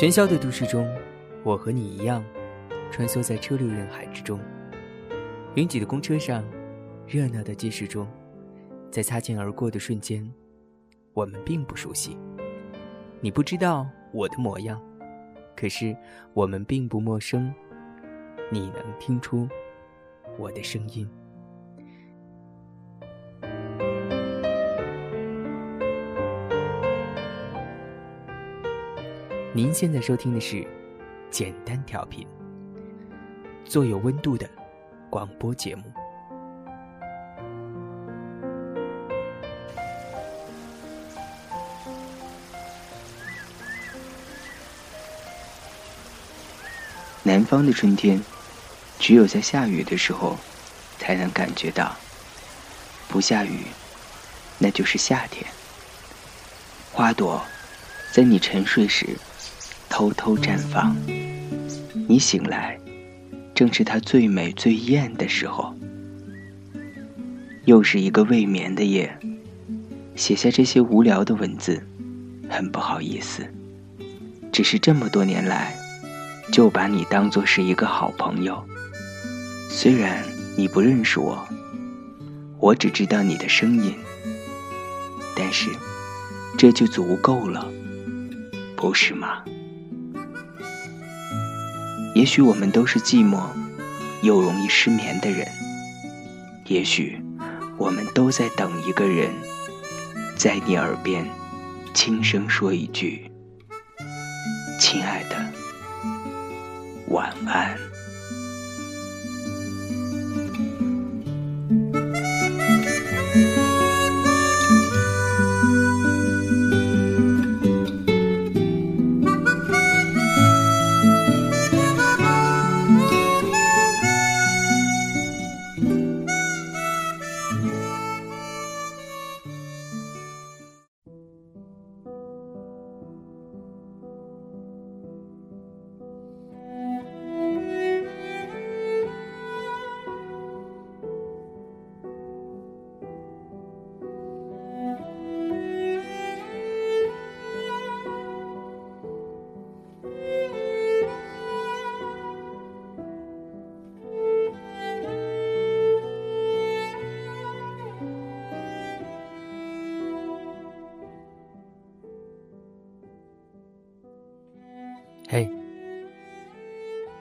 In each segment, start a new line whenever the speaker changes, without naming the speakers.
喧嚣的都市中，我和你一样，穿梭在车流人海之中。拥挤的公车上，热闹的街市中，在擦肩而过的瞬间，我们并不熟悉。你不知道我的模样，可是我们并不陌生。你能听出我的声音？您现在收听的是《简单调频》，做有温度的广播节目。
南方的春天，只有在下雨的时候，才能感觉到。不下雨，那就是夏天。花朵，在你沉睡时。偷偷绽放，你醒来，正是它最美最艳的时候。又是一个未眠的夜，写下这些无聊的文字，很不好意思。只是这么多年来，就把你当作是一个好朋友。虽然你不认识我，我只知道你的声音，但是这就足够了，不是吗？也许我们都是寂寞又容易失眠的人，也许我们都在等一个人，在你耳边轻声说一句：“亲爱的，晚安。”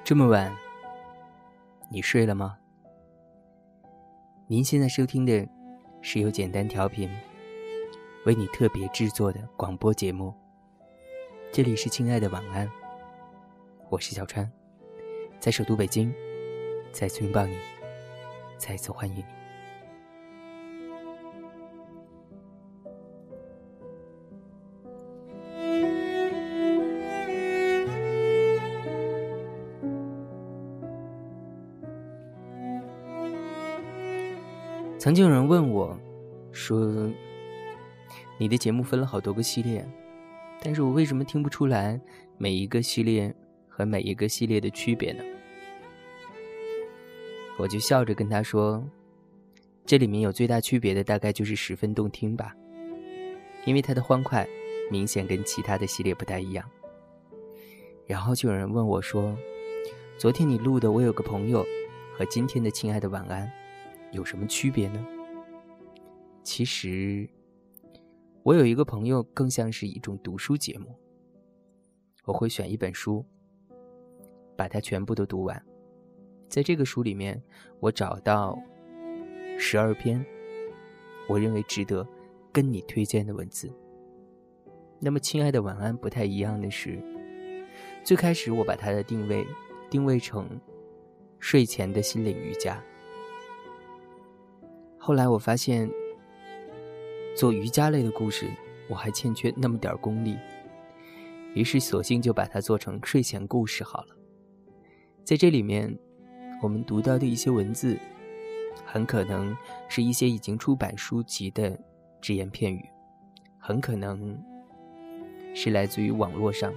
这么晚，你睡了吗？您现在收听的是由简单调频为你特别制作的广播节目。这里是亲爱的晚安，我是小川，在首都北京，再次拥抱你，再次欢迎你。曾经有人问我，说：“你的节目分了好多个系列，但是我为什么听不出来每一个系列和每一个系列的区别呢？”我就笑着跟他说：“这里面有最大区别的大概就是十分动听吧，因为它的欢快明显跟其他的系列不太一样。”然后就有人问我说：“昨天你录的《我有个朋友》和今天的《亲爱的晚安》。”有什么区别呢？其实，我有一个朋友，更像是一种读书节目。我会选一本书，把它全部都读完。在这个书里面，我找到十二篇我认为值得跟你推荐的文字。那么，亲爱的晚安，不太一样的是，最开始我把它的定位定位成睡前的心灵瑜伽。后来我发现，做瑜伽类的故事，我还欠缺那么点功力，于是索性就把它做成睡前故事好了。在这里面，我们读到的一些文字，很可能是一些已经出版书籍的只言片语，很可能是来自于网络上。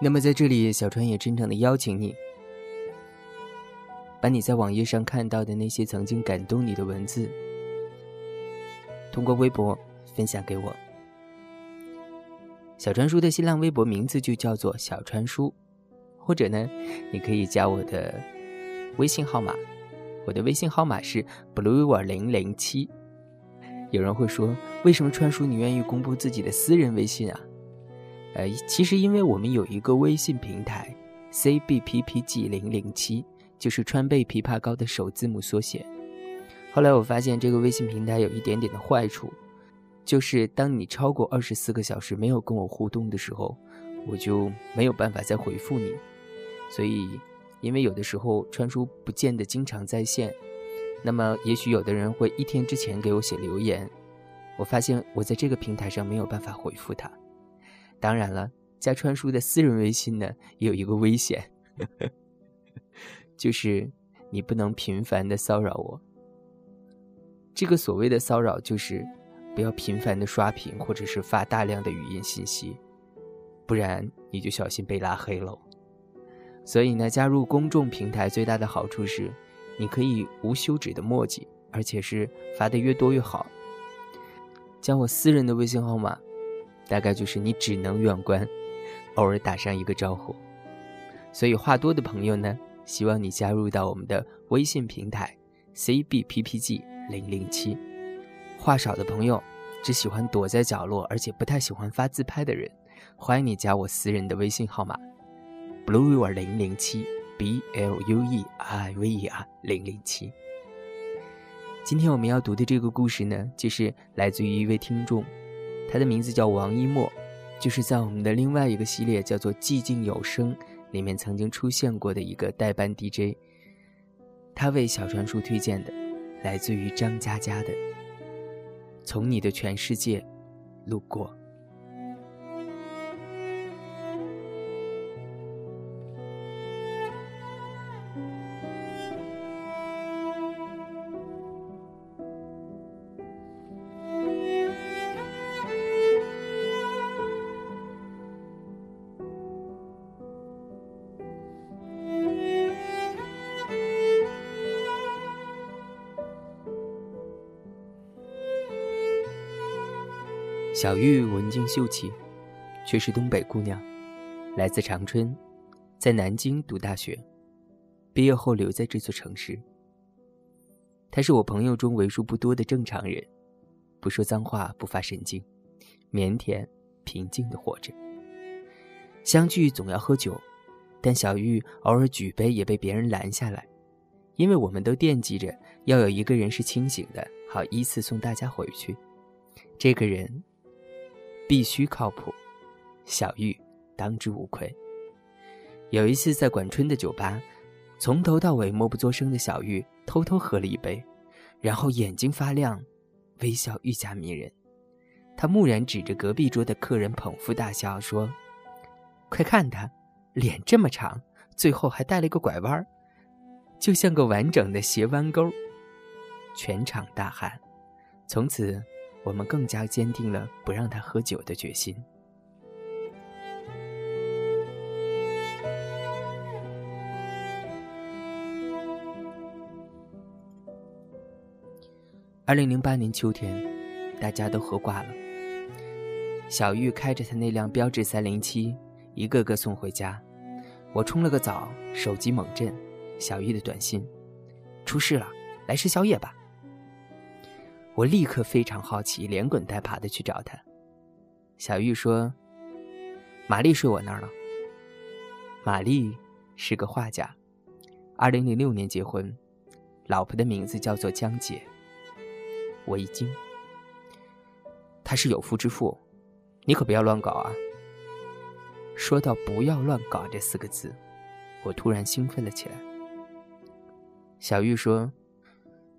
那么在这里，小川也真诚的邀请你。把你在网页上看到的那些曾经感动你的文字，通过微博分享给我。小川叔的新浪微博名字就叫做小川叔，或者呢，你可以加我的微信号码，我的微信号码是 blue 零零七。有人会说，为什么川叔你愿意公布自己的私人微信啊？呃，其实因为我们有一个微信平台，cbppg 零零七，就是川贝枇杷膏的首字母缩写。后来我发现这个微信平台有一点点的坏处。就是当你超过二十四个小时没有跟我互动的时候，我就没有办法再回复你。所以，因为有的时候川叔不见得经常在线，那么也许有的人会一天之前给我写留言，我发现我在这个平台上没有办法回复他。当然了，加川叔的私人微信呢，也有一个危险，就是你不能频繁的骚扰我。这个所谓的骚扰就是。不要频繁的刷屏，或者是发大量的语音信息，不然你就小心被拉黑喽。所以呢，加入公众平台最大的好处是，你可以无休止的墨迹，而且是发的越多越好。加我私人的微信号码，大概就是你只能远观，偶尔打上一个招呼。所以话多的朋友呢，希望你加入到我们的微信平台 cbppg 零零七。话少的朋友，只喜欢躲在角落，而且不太喜欢发自拍的人，欢迎你加我私人的微信号码，blue 零零七 b l u e i v e r 零零七。今天我们要读的这个故事呢，就是来自于一位听众，他的名字叫王一墨，就是在我们的另外一个系列叫做《寂静有声》里面曾经出现过的一个代班 DJ，他为小传叔推荐的，来自于张嘉佳的。从你的全世界路过。小玉文静秀气，却是东北姑娘，来自长春，在南京读大学，毕业后留在这座城市。她是我朋友中为数不多的正常人，不说脏话，不发神经，腼腆平静的活着。相聚总要喝酒，但小玉偶尔举杯也被别人拦下来，因为我们都惦记着要有一个人是清醒的，好依次送大家回去。这个人。必须靠谱，小玉当之无愧。有一次在管春的酒吧，从头到尾默不作声的小玉偷偷喝了一杯，然后眼睛发亮，微笑愈加迷人。他蓦然指着隔壁桌的客人，捧腹大笑说：“快看他，脸这么长，最后还带了一个拐弯就像个完整的斜弯钩。”全场大喊。从此。我们更加坚定了不让他喝酒的决心。二零零八年秋天，大家都喝挂了。小玉开着他那辆标致三零七，一个个送回家。我冲了个澡，手机猛震，小玉的短信：出事了，来吃宵夜吧。我立刻非常好奇，连滚带爬的去找他。小玉说：“玛丽睡我那儿了。”玛丽是个画家，二零零六年结婚，老婆的名字叫做江姐。我一惊，他是有夫之妇，你可不要乱搞啊！说到“不要乱搞”这四个字，我突然兴奋了起来。小玉说：“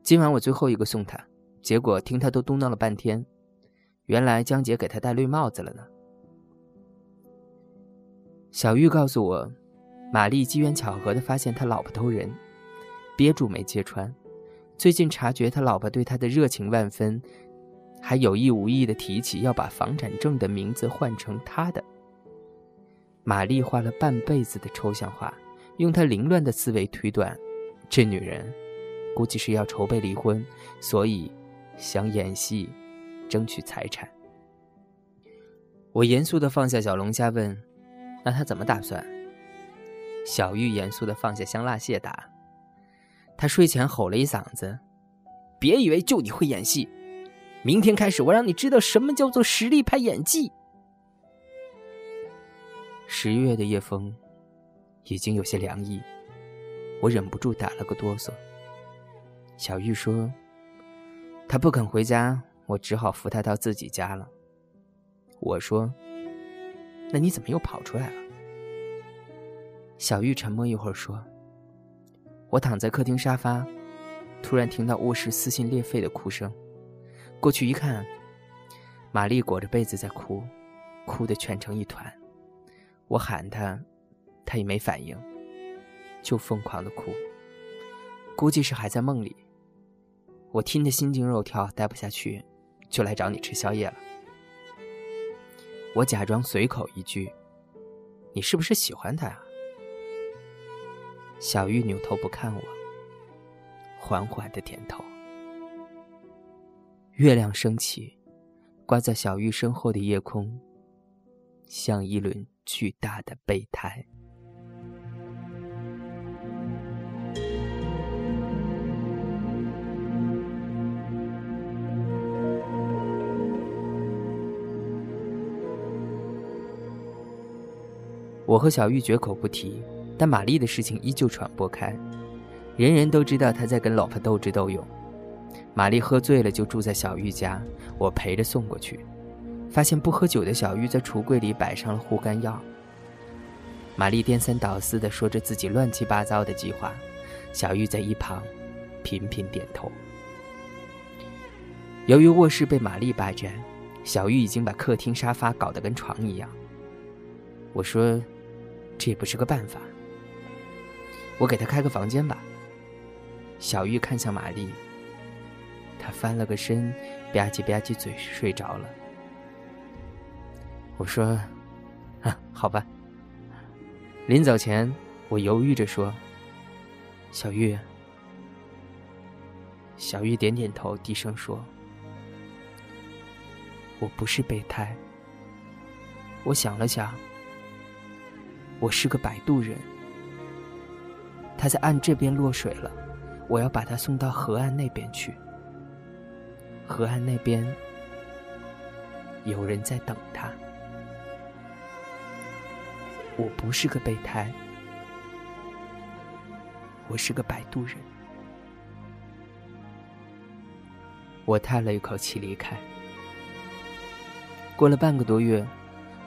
今晚我最后一个送他。”结果听他都嘟囔了半天，原来江姐给他戴绿帽子了呢。小玉告诉我，玛丽机缘巧合的发现他老婆偷人，憋住没揭穿。最近察觉他老婆对他的热情万分，还有意无意的提起要把房产证的名字换成他的。玛丽画了半辈子的抽象画，用她凌乱的思维推断，这女人估计是要筹备离婚，所以。想演戏，争取财产。我严肃的放下小龙虾，问：“那他怎么打算？”小玉严肃的放下香辣蟹，答：“他睡前吼了一嗓子，别以为就你会演戏，明天开始我让你知道什么叫做实力派演技。”十月的夜风已经有些凉意，我忍不住打了个哆嗦。小玉说：“他不肯回家，我只好扶他到自己家了。”我说：“那你怎么又跑出来了？”小玉沉默一会儿说：“我躺在客厅沙发，突然听到卧室撕心裂肺的哭声，过去一看，玛丽裹着被子在哭，哭得蜷成一团。”我喊她，她也没反应，就疯狂的哭。估计是还在梦里。我听得心惊肉跳，待不下去，就来找你吃宵夜了。我假装随口一句：“你是不是喜欢他呀？”小玉扭头不看我，缓缓的点头。月亮升起，挂在小玉身后的夜空，像一轮。巨大的备胎。我和小玉绝口不提，但玛丽的事情依旧传播开，人人都知道他在跟老婆斗智斗勇。玛丽喝醉了就住在小玉家，我陪着送过去。发现不喝酒的小玉在橱柜里摆上了护肝药。玛丽颠三倒四地说着自己乱七八糟的计划，小玉在一旁频频点头。由于卧室被玛丽霸占，小玉已经把客厅沙发搞得跟床一样。我说：“这也不是个办法，我给他开个房间吧。”小玉看向玛丽，她翻了个身，吧唧吧唧嘴睡着了。我说：“啊，好吧。”临走前，我犹豫着说：“小玉。”小玉点点头，低声说：“我不是备胎。”我想了想，我是个摆渡人。他在岸这边落水了，我要把他送到河岸那边去。河岸那边有人在等他。我不是个备胎，我是个摆渡人。我叹了一口气离开。过了半个多月，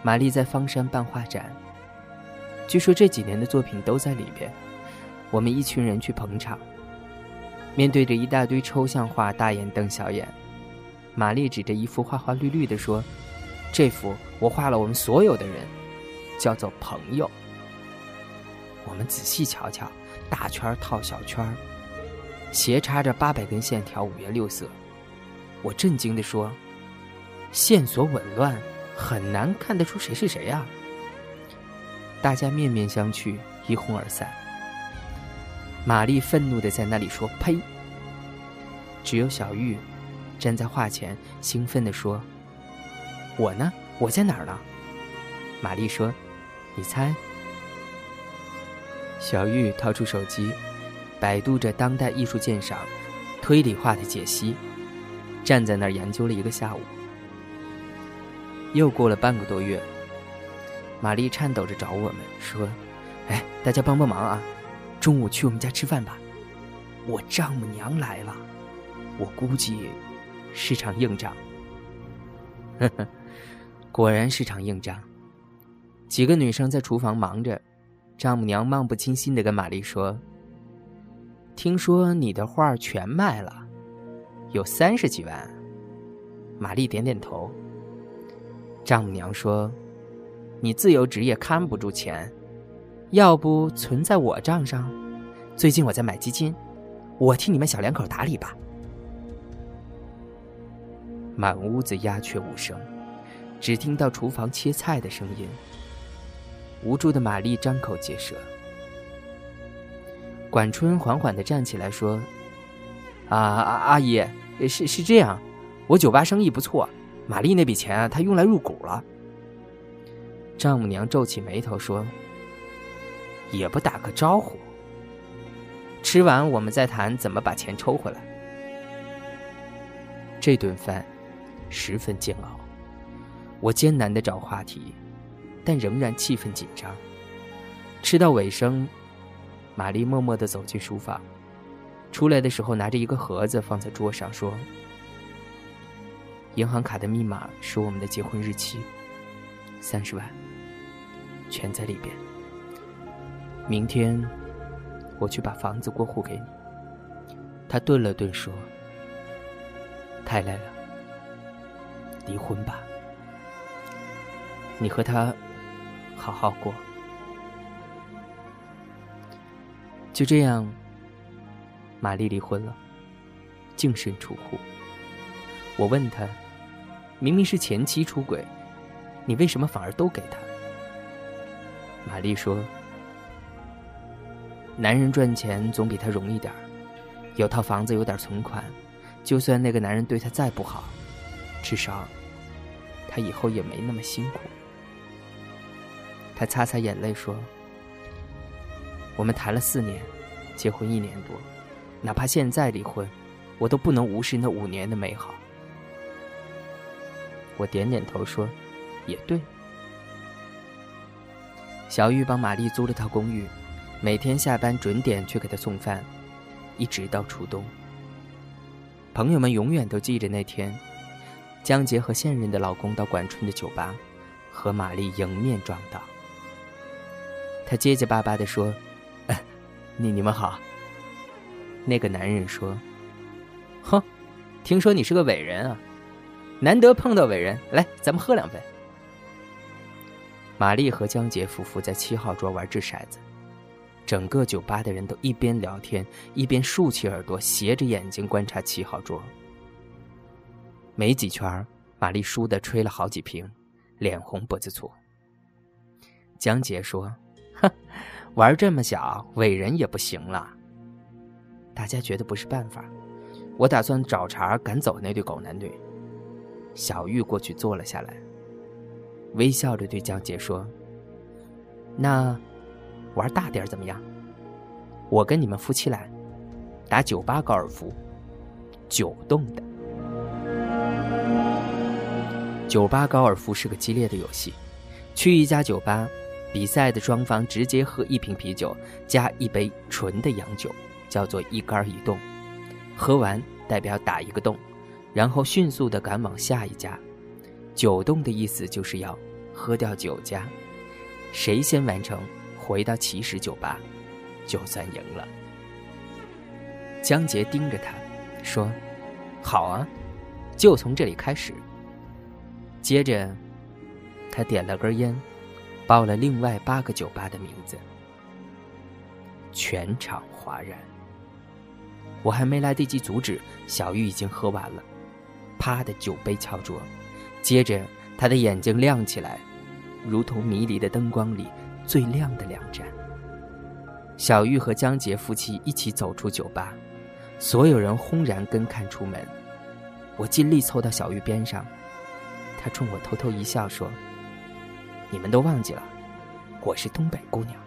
玛丽在方山办画展，据说这几年的作品都在里边。我们一群人去捧场，面对着一大堆抽象画，大眼瞪小眼。玛丽指着一幅花花绿绿的说：“这幅我画了我们所有的人。”叫做朋友。我们仔细瞧瞧，大圈套小圈斜插着八百根线条，五颜六色。我震惊地说：“线索紊乱，很难看得出谁是谁呀！”大家面面相觑，一哄而散。玛丽愤怒的在那里说：“呸！”只有小玉站在画前，兴奋地说：“我呢？我在哪儿呢？”玛丽说。你猜？小玉掏出手机，百度着当代艺术鉴赏、推理化的解析，站在那儿研究了一个下午。又过了半个多月，玛丽颤抖着找我们说：“哎，大家帮帮忙啊！中午去我们家吃饭吧，我丈母娘来了，我估计是场硬仗。”呵呵，果然是场硬仗。几个女生在厨房忙着，丈母娘漫不经心的跟玛丽说：“听说你的画全卖了，有三十几万。”玛丽点点头。丈母娘说：“你自由职业看不住钱，要不存在我账上？最近我在买基金，我替你们小两口打理吧。”满屋子鸦雀无声，只听到厨房切菜的声音。无助的玛丽张口结舌。管春缓缓的站起来说：“啊，阿姨，是是这样，我酒吧生意不错，玛丽那笔钱啊，她用来入股了。丈母娘皱起眉头说：“也不打个招呼。吃完我们再谈怎么把钱抽回来。”这顿饭十分煎熬，我艰难的找话题，但仍然气氛紧张。吃到尾声，玛丽默默的走进书房，出来的时候拿着一个盒子放在桌上，说：“银行卡的密码是我们的结婚日期，三十万，全在里边。明天我去把房子过户给你。”他顿了顿说：“太累了，离婚吧，你和他好好过。”就这样，玛丽离婚了，净身出户。我问他：“明明是前妻出轨，你为什么反而都给他？”玛丽说：“男人赚钱总比他容易点儿，有套房子，有点存款，就算那个男人对她再不好，至少他以后也没那么辛苦。”他擦擦眼泪说。我们谈了四年，结婚一年多，哪怕现在离婚，我都不能无视那五年的美好。我点点头说：“也对。”小玉帮玛丽租了套公寓，每天下班准点去给她送饭，一直到初冬。朋友们永远都记着那天，江杰和现任的老公到管春的酒吧，和玛丽迎面撞到。他结结巴巴地说。哎你你们好。那个男人说：“哼，听说你是个伟人啊，难得碰到伟人，来，咱们喝两杯。”玛丽和江杰夫妇在七号桌玩掷骰子，整个酒吧的人都一边聊天一边竖起耳朵，斜着眼睛观察七号桌。没几圈，玛丽输的吹了好几瓶，脸红脖子粗。江杰说：“哼。”玩这么小，伟人也不行了。大家觉得不是办法，我打算找茬赶走那对狗男女。小玉过去坐了下来，微笑着对江杰说：“那玩大点怎么样？我跟你们夫妻来打酒吧高尔夫，九洞的。酒吧高尔夫是个激烈的游戏，去一家酒吧。”比赛的双方直接喝一瓶啤酒加一杯纯的洋酒，叫做一杆一洞。喝完代表打一个洞，然后迅速的赶往下一家。九洞的意思就是要喝掉九家，谁先完成回到起始酒吧，就算赢了。江杰盯着他，说：“好啊，就从这里开始。”接着，他点了根烟。报了另外八个酒吧的名字，全场哗然。我还没来得及阻止，小玉已经喝完了，啪的酒杯敲桌，接着他的眼睛亮起来，如同迷离的灯光里最亮的两盏。小玉和江杰夫妻一起走出酒吧，所有人轰然跟看出门。我尽力凑到小玉边上，她冲我偷偷一笑说。你们都忘记了，我是东北姑娘。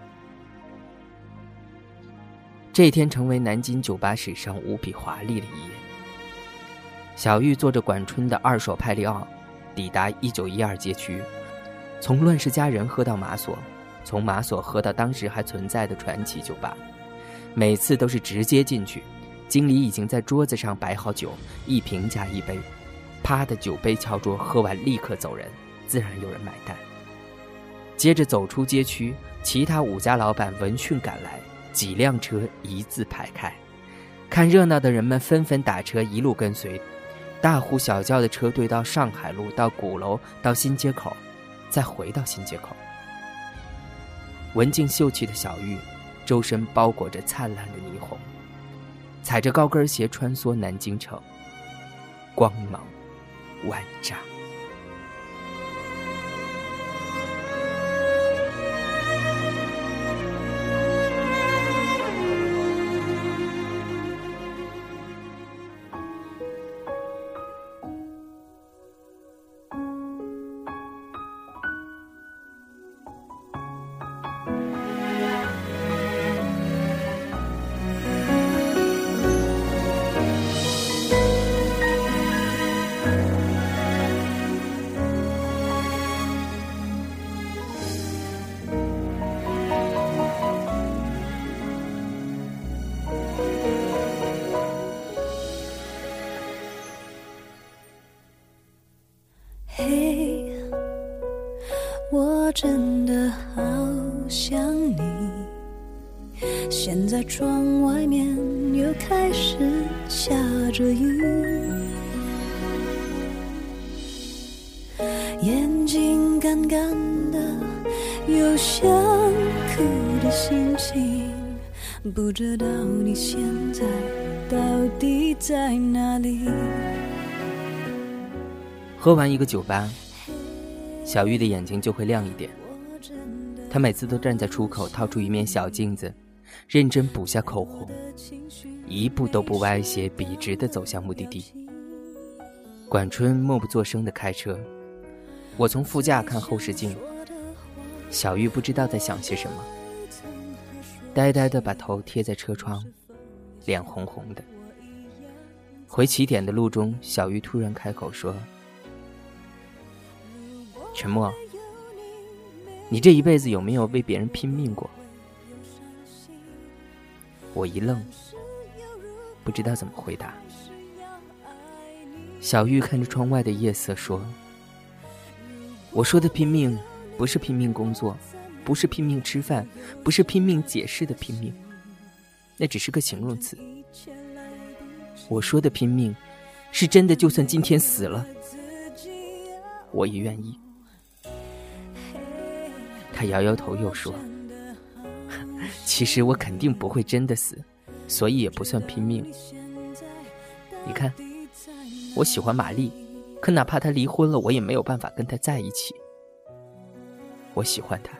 这天成为南京酒吧史上无比华丽的一页。小玉坐着管春的二手派利奥，抵达一九一二街区，从乱世佳人喝到马索，从马索喝到当时还存在的传奇酒吧。每次都是直接进去，经理已经在桌子上摆好酒，一瓶加一杯，啪的酒杯敲桌，喝完立刻走人，自然有人买单。接着走出街区，其他五家老板闻讯赶来，几辆车一字排开，看热闹的人们纷纷打车一路跟随，大呼小叫的车队到上海路，到鼓楼，到新街口，再回到新街口。文静秀气的小玉，周身包裹着灿烂的霓虹，踩着高跟鞋穿梭南京城，光芒万丈。
想你。现在窗外面又开始下着雨，眼睛干干的，有想哭的心情。不知道你现在到底在哪里？
喝完一个酒吧，小玉的眼睛就会亮一点。他每次都站在出口，掏出一面小镜子。认真补下口红，一步都不歪斜，笔直的走向目的地。管春默不作声的开车，我从副驾看后视镜。小玉不知道在想些什么，呆呆的把头贴在车窗，脸红红的。回起点的路中，小玉突然开口说：“沉默，你这一辈子有没有为别人拼命过？”我一愣，不知道怎么回答。小玉看着窗外的夜色说：“我说的拼命，不是拼命工作，不是拼命吃饭，不是拼命解释的拼命，那只是个形容词。我说的拼命，是真的，就算今天死了，我也愿意。”他摇摇头，又说。其实我肯定不会真的死，所以也不算拼命。你看，我喜欢玛丽，可哪怕她离婚了，我也没有办法跟她在一起。我喜欢她，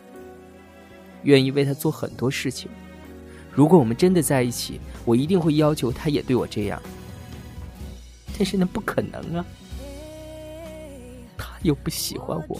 愿意为她做很多事情。如果我们真的在一起，我一定会要求她也对我这样。但是那不可能啊，她又不喜欢我，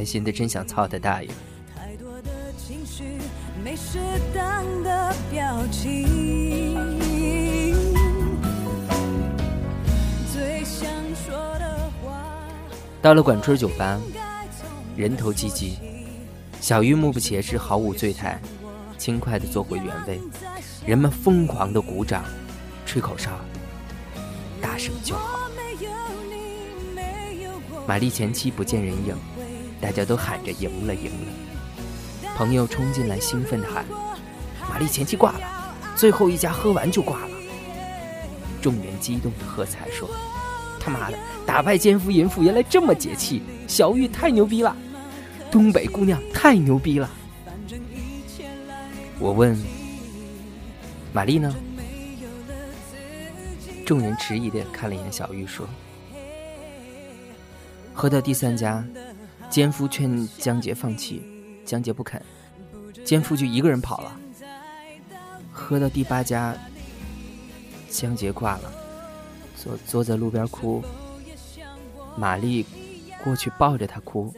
开心的真想操他大爷。”没适当的表情。到了管春酒吧，人头济济，小玉目不斜视，毫无醉态，轻快的坐回原位。人们疯狂的鼓掌，吹口哨，大声叫好。玛丽前妻不见人影，大家都喊着赢了，赢了。朋友冲进来，兴奋地喊：“玛丽前妻挂了，最后一家喝完就挂了。”众人激动地喝彩说：“他妈的，打败奸夫淫妇原来这么解气！小玉太牛逼了，东北姑娘太牛逼了。”我问：“玛丽呢？”众人迟疑地看了一眼小玉，说：“喝到第三家，奸夫劝江杰放弃。”江杰不肯，奸夫就一个人跑了。喝到第八家，江杰挂了，坐坐在路边哭。玛丽过去抱着他哭，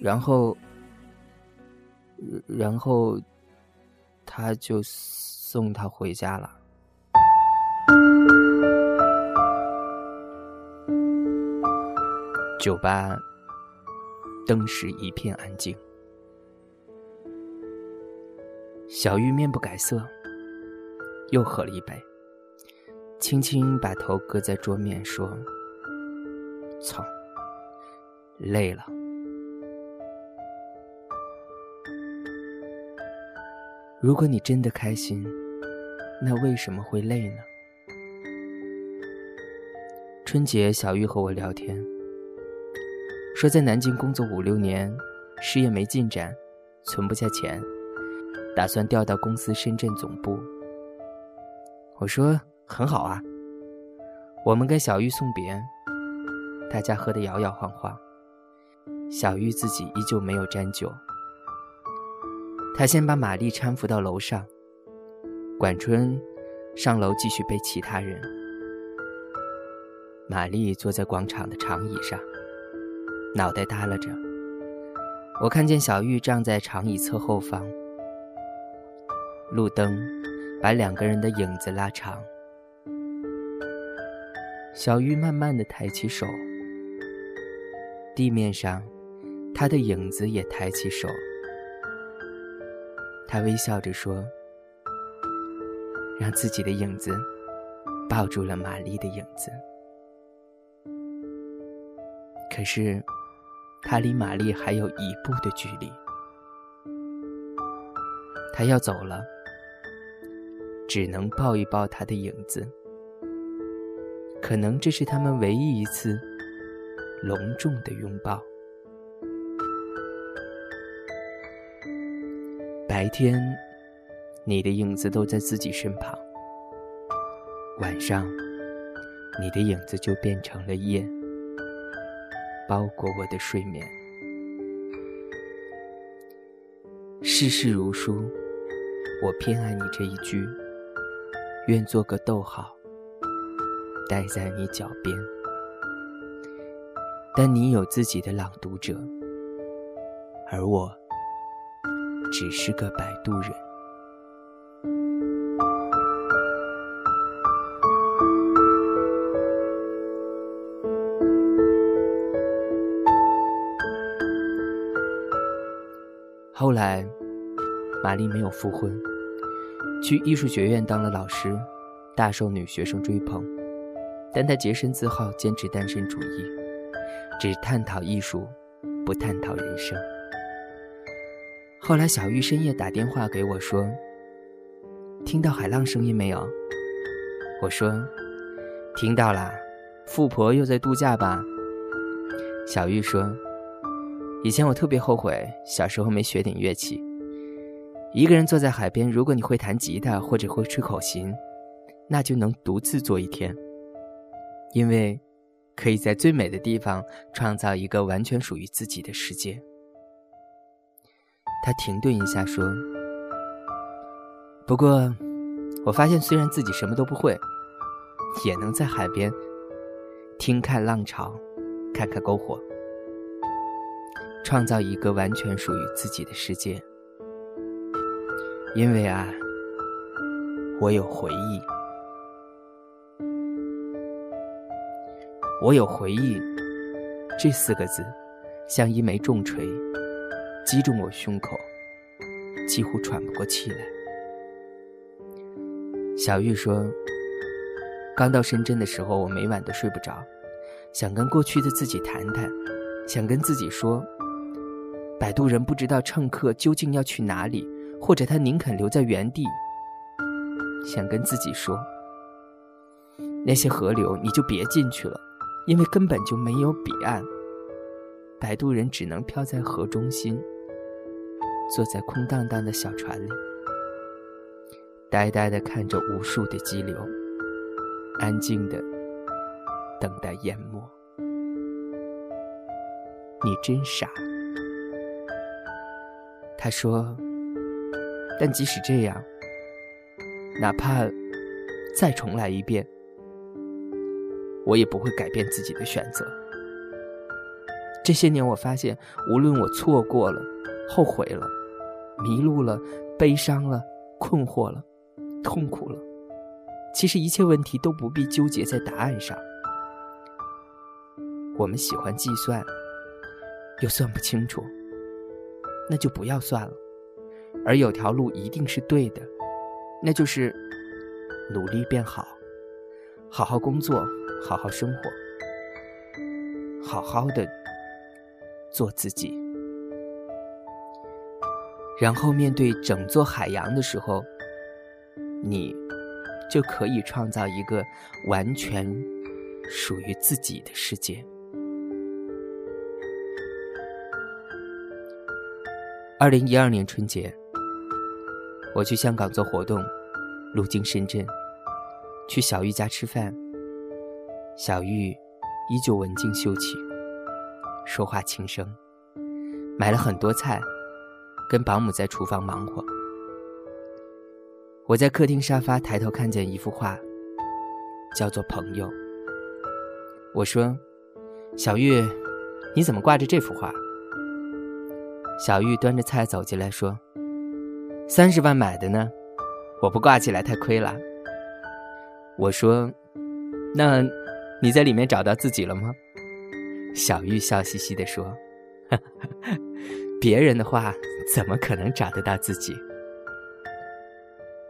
然后，然后他就送他回家了。酒吧。灯时一片安静，小玉面不改色，又喝了一杯，轻轻把头搁在桌面，说：“操，累了。如果你真的开心，那为什么会累呢？”春节，小玉和我聊天。说在南京工作五六年，事业没进展，存不下钱，打算调到公司深圳总部。我说很好啊。我们跟小玉送别，大家喝得摇摇晃晃，小玉自己依旧没有沾酒。他先把玛丽搀扶到楼上，管春上楼继续背其他人。玛丽坐在广场的长椅上。脑袋耷拉着。我看见小玉站在长椅侧后方，路灯把两个人的影子拉长。小玉慢慢的抬起手，地面上，她的影子也抬起手。她微笑着说：“让自己的影子抱住了玛丽的影子。”可是，他离玛丽还有一步的距离。他要走了，只能抱一抱他的影子。可能这是他们唯一一次隆重的拥抱。白天，你的影子都在自己身旁；晚上，你的影子就变成了夜，包裹我的睡眠。世事如书，我偏爱你这一句，愿做个逗号。待在你脚边，但你有自己的朗读者，而我只是个摆渡人。后来，玛丽没有复婚，去艺术学院当了老师，大受女学生追捧。但她洁身自好，坚持单身主义，只探讨艺术，不探讨人生。后来，小玉深夜打电话给我说：“听到海浪声音没有？”我说：“听到了，富婆又在度假吧？”小玉说：“以前我特别后悔小时候没学点乐器。一个人坐在海边，如果你会弹吉他或者会吹口琴，那就能独自坐一天。”因为，可以在最美的地方创造一个完全属于自己的世界。他停顿一下说：“不过，我发现虽然自己什么都不会，也能在海边听看浪潮，看看篝火，创造一个完全属于自己的世界。因为啊，我有回忆。”我有回忆，这四个字，像一枚重锤，击中我胸口，几乎喘不过气来。小玉说：“刚到深圳的时候，我每晚都睡不着，想跟过去的自己谈谈，想跟自己说，摆渡人不知道乘客究竟要去哪里，或者他宁肯留在原地。想跟自己说，那些河流你就别进去了。”因为根本就没有彼岸，摆渡人只能漂在河中心，坐在空荡荡的小船里，呆呆地看着无数的激流，安静地等待淹没。你真傻，他说。但即使这样，哪怕再重来一遍。我也不会改变自己的选择。这些年，我发现，无论我错过了、后悔了、迷路了、悲伤了、困惑了、痛苦了，其实一切问题都不必纠结在答案上。我们喜欢计算，又算不清楚，那就不要算了。而有条路一定是对的，那就是努力变好，好好工作。好好生活，好好的做自己，然后面对整座海洋的时候，你就可以创造一个完全属于自己的世界。二零一二年春节，我去香港做活动，路经深圳，去小玉家吃饭。小玉依旧文静秀气，说话轻声，买了很多菜，跟保姆在厨房忙活。我在客厅沙发抬头看见一幅画，叫做《朋友》。我说：“小玉，你怎么挂着这幅画？”小玉端着菜走进来，说：“三十万买的呢，我不挂起来太亏了。”我说：“那你在里面找到自己了吗？”小玉笑嘻嘻地说：“ 别人的话怎么可能找得到自己？”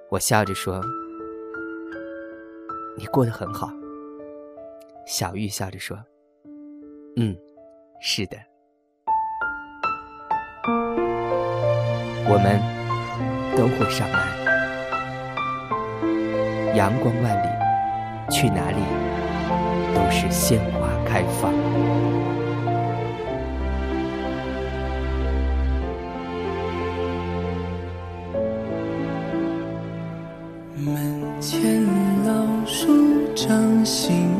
我笑着说：“你过得很好。”小玉笑着说：“嗯，是的。”我们都会上岸，阳光万里，去哪里都是鲜花开放。
门前老树长新